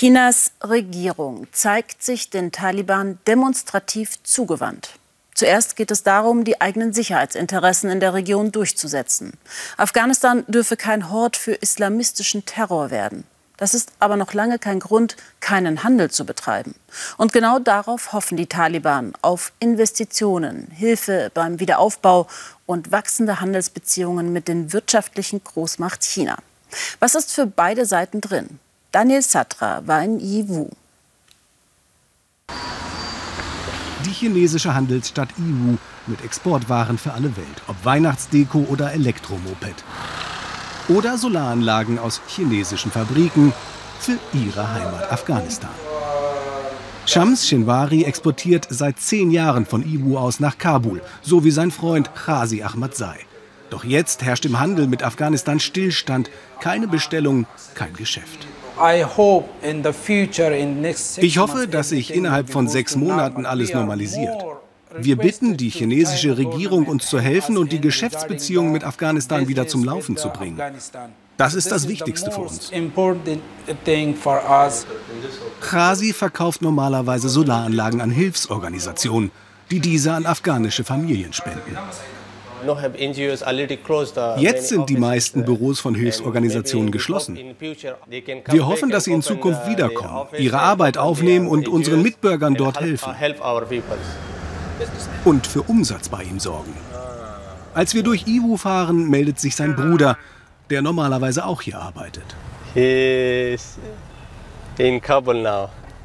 Chinas Regierung zeigt sich den Taliban demonstrativ zugewandt. Zuerst geht es darum, die eigenen Sicherheitsinteressen in der Region durchzusetzen. Afghanistan dürfe kein Hort für islamistischen Terror werden. Das ist aber noch lange kein Grund, keinen Handel zu betreiben. Und genau darauf hoffen die Taliban, auf Investitionen, Hilfe beim Wiederaufbau und wachsende Handelsbeziehungen mit den wirtschaftlichen Großmacht China. Was ist für beide Seiten drin? Daniel Satra war in Yiwu. Die chinesische Handelsstadt Yiwu mit Exportwaren für alle Welt, ob Weihnachtsdeko oder Elektromoped oder Solaranlagen aus chinesischen Fabriken für ihre Heimat Afghanistan. Shams Shinwari exportiert seit zehn Jahren von Iwu aus nach Kabul, so wie sein Freund Khazi Ahmadzai. Doch jetzt herrscht im Handel mit Afghanistan Stillstand, keine Bestellung, kein Geschäft. Ich hoffe, dass sich innerhalb von sechs Monaten alles normalisiert. Wir bitten die chinesische Regierung, uns zu helfen und die Geschäftsbeziehungen mit Afghanistan wieder zum Laufen zu bringen. Das ist das Wichtigste für uns. Khasi verkauft normalerweise Solaranlagen an Hilfsorganisationen, die diese an afghanische Familien spenden. Jetzt sind die meisten Büros von Hilfsorganisationen geschlossen. Wir hoffen, dass sie in Zukunft wiederkommen, ihre Arbeit aufnehmen und unseren Mitbürgern dort helfen und für Umsatz bei ihm sorgen. Als wir durch Iwu fahren, meldet sich sein Bruder, der normalerweise auch hier arbeitet.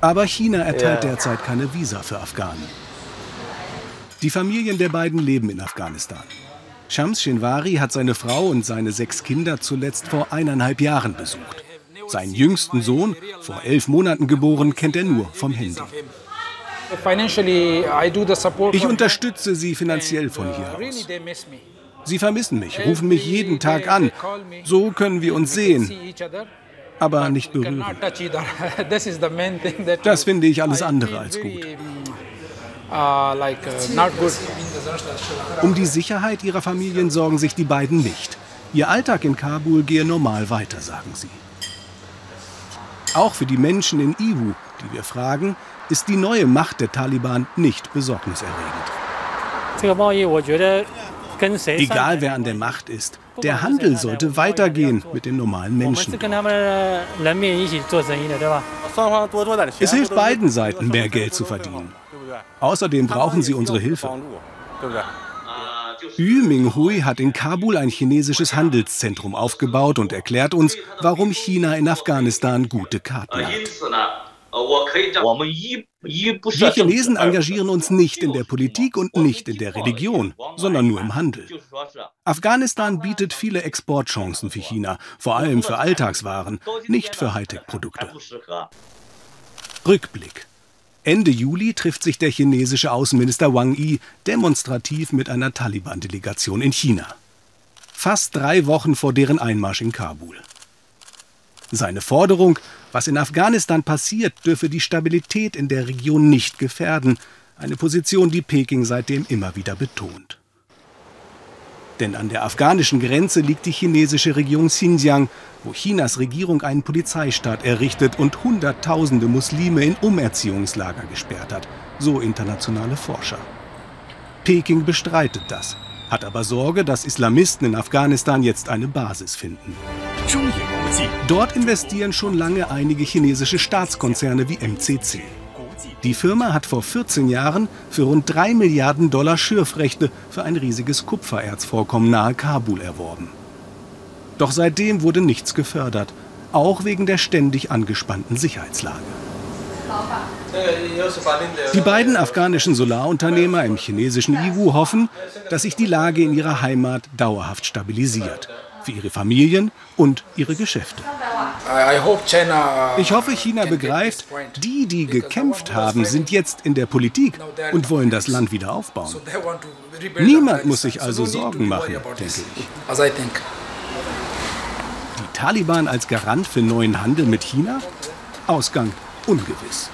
Aber China erteilt derzeit keine Visa für Afghanen. Die Familien der beiden leben in Afghanistan. Shams Shinwari hat seine Frau und seine sechs Kinder zuletzt vor eineinhalb Jahren besucht. Seinen jüngsten Sohn, vor elf Monaten geboren, kennt er nur vom Handy. Ich unterstütze sie finanziell von hier aus. Sie vermissen mich, rufen mich jeden Tag an. So können wir uns sehen, aber nicht berühren. Das finde ich alles andere als gut. Uh, um die Sicherheit ihrer Familien sorgen sich die beiden nicht. Ihr Alltag in Kabul gehe normal weiter, sagen sie. Auch für die Menschen in Iwu, die wir fragen, ist die neue Macht der Taliban nicht besorgniserregend. Egal wer an der Macht ist, der Handel sollte weitergehen mit den normalen Menschen. Es hilft beiden Seiten, mehr Geld zu verdienen. Außerdem brauchen sie unsere Hilfe. Yu Minghui hat in Kabul ein chinesisches Handelszentrum aufgebaut und erklärt uns, warum China in Afghanistan gute Karten hat. Wir Chinesen engagieren uns nicht in der Politik und nicht in der Religion, sondern nur im Handel. Afghanistan bietet viele Exportchancen für China, vor allem für Alltagswaren, nicht für Hightech-Produkte. Rückblick. Ende Juli trifft sich der chinesische Außenminister Wang Yi demonstrativ mit einer Taliban-Delegation in China. Fast drei Wochen vor deren Einmarsch in Kabul. Seine Forderung, was in Afghanistan passiert, dürfe die Stabilität in der Region nicht gefährden, eine Position, die Peking seitdem immer wieder betont. Denn an der afghanischen Grenze liegt die chinesische Region Xinjiang, wo Chinas Regierung einen Polizeistaat errichtet und Hunderttausende Muslime in Umerziehungslager gesperrt hat, so internationale Forscher. Peking bestreitet das, hat aber Sorge, dass Islamisten in Afghanistan jetzt eine Basis finden. Dort investieren schon lange einige chinesische Staatskonzerne wie MCC. Die Firma hat vor 14 Jahren für rund 3 Milliarden Dollar Schürfrechte für ein riesiges Kupfererzvorkommen nahe Kabul erworben. Doch seitdem wurde nichts gefördert, auch wegen der ständig angespannten Sicherheitslage. Die beiden afghanischen Solarunternehmer im chinesischen Iwu hoffen, dass sich die Lage in ihrer Heimat dauerhaft stabilisiert für ihre Familien und ihre Geschäfte. Ich hoffe, China begreift, die, die gekämpft haben, sind jetzt in der Politik und wollen das Land wieder aufbauen. Niemand muss sich also Sorgen machen, denke ich. Die Taliban als Garant für neuen Handel mit China? Ausgang ungewiss.